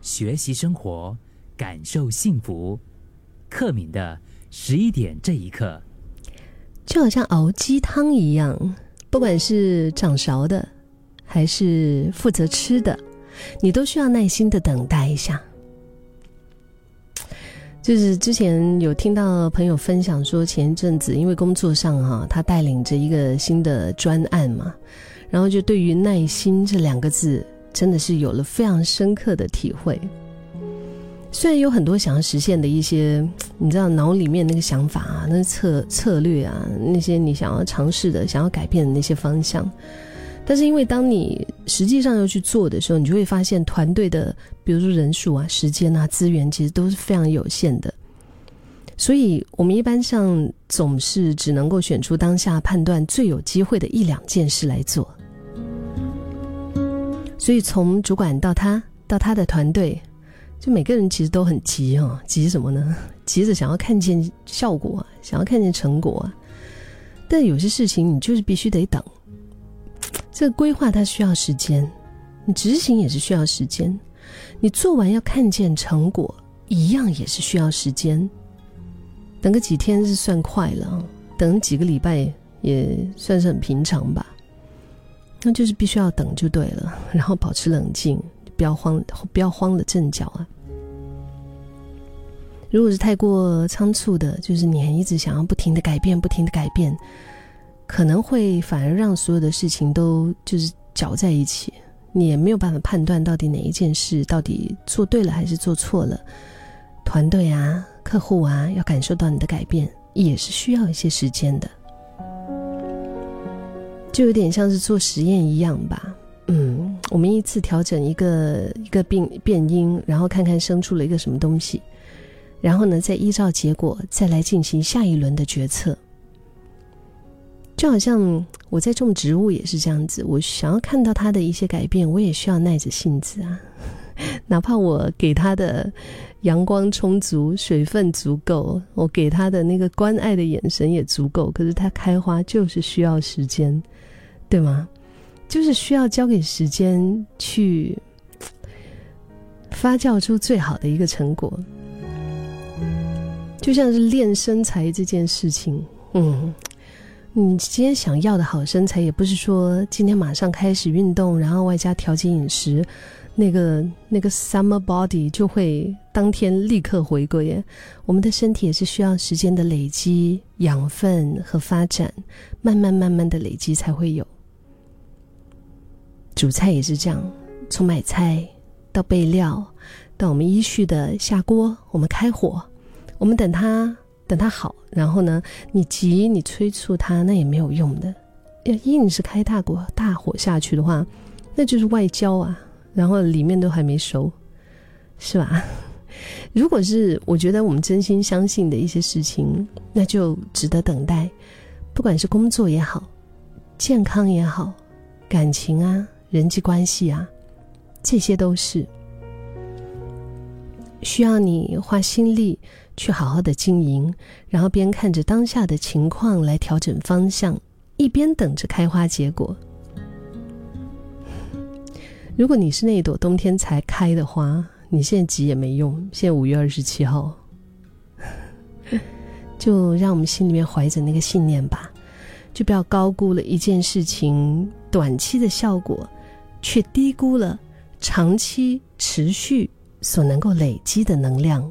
学习生活，感受幸福。克敏的十一点这一刻，就好像熬鸡汤一样，不管是掌勺的，还是负责吃的，你都需要耐心的等待一下。就是之前有听到朋友分享说，前一阵子因为工作上哈，他带领着一个新的专案嘛，然后就对于耐心这两个字，真的是有了非常深刻的体会。虽然有很多想要实现的一些，你知道脑里面那个想法啊，那策策略啊，那些你想要尝试的、想要改变的那些方向。但是，因为当你实际上要去做的时候，你就会发现团队的，比如说人数啊、时间啊、资源，其实都是非常有限的。所以，我们一般上总是只能够选出当下判断最有机会的一两件事来做。所以，从主管到他到他的团队，就每个人其实都很急哦，急什么呢？急着想要看见效果，想要看见成果。但有些事情，你就是必须得等。这个规划它需要时间，你执行也是需要时间，你做完要看见成果，一样也是需要时间。等个几天是算快了，等几个礼拜也算是很平常吧。那就是必须要等就对了，然后保持冷静，不要慌，不要慌了阵脚啊。如果是太过仓促的，就是你还一直想要不停的改变，不停的改变。可能会反而让所有的事情都就是搅在一起，你也没有办法判断到底哪一件事到底做对了还是做错了。团队啊、客户啊，要感受到你的改变，也是需要一些时间的。就有点像是做实验一样吧。嗯，我们依次调整一个一个变变音，然后看看生出了一个什么东西，然后呢，再依照结果再来进行下一轮的决策。就好像我在种植物也是这样子，我想要看到它的一些改变，我也需要耐着性子啊。哪怕我给它的阳光充足、水分足够，我给它的那个关爱的眼神也足够，可是它开花就是需要时间，对吗？就是需要交给时间去发酵出最好的一个成果。就像是练身材这件事情，嗯。你今天想要的好身材，也不是说今天马上开始运动，然后外加调节饮食，那个那个 summer body 就会当天立刻回归。我们的身体也是需要时间的累积养分和发展，慢慢慢慢的累积才会有。煮菜也是这样，从买菜到备料，到我们依序的下锅，我们开火，我们等它。等它好，然后呢，你急你催促它，那也没有用的。要硬是开大火大火下去的话，那就是外焦啊，然后里面都还没熟，是吧？如果是我觉得我们真心相信的一些事情，那就值得等待。不管是工作也好，健康也好，感情啊，人际关系啊，这些都是需要你花心力。去好好的经营，然后边看着当下的情况来调整方向，一边等着开花结果。如果你是那一朵冬天才开的花，你现在急也没用。现在五月二十七号，就让我们心里面怀着那个信念吧，就不要高估了一件事情短期的效果，却低估了长期持续所能够累积的能量。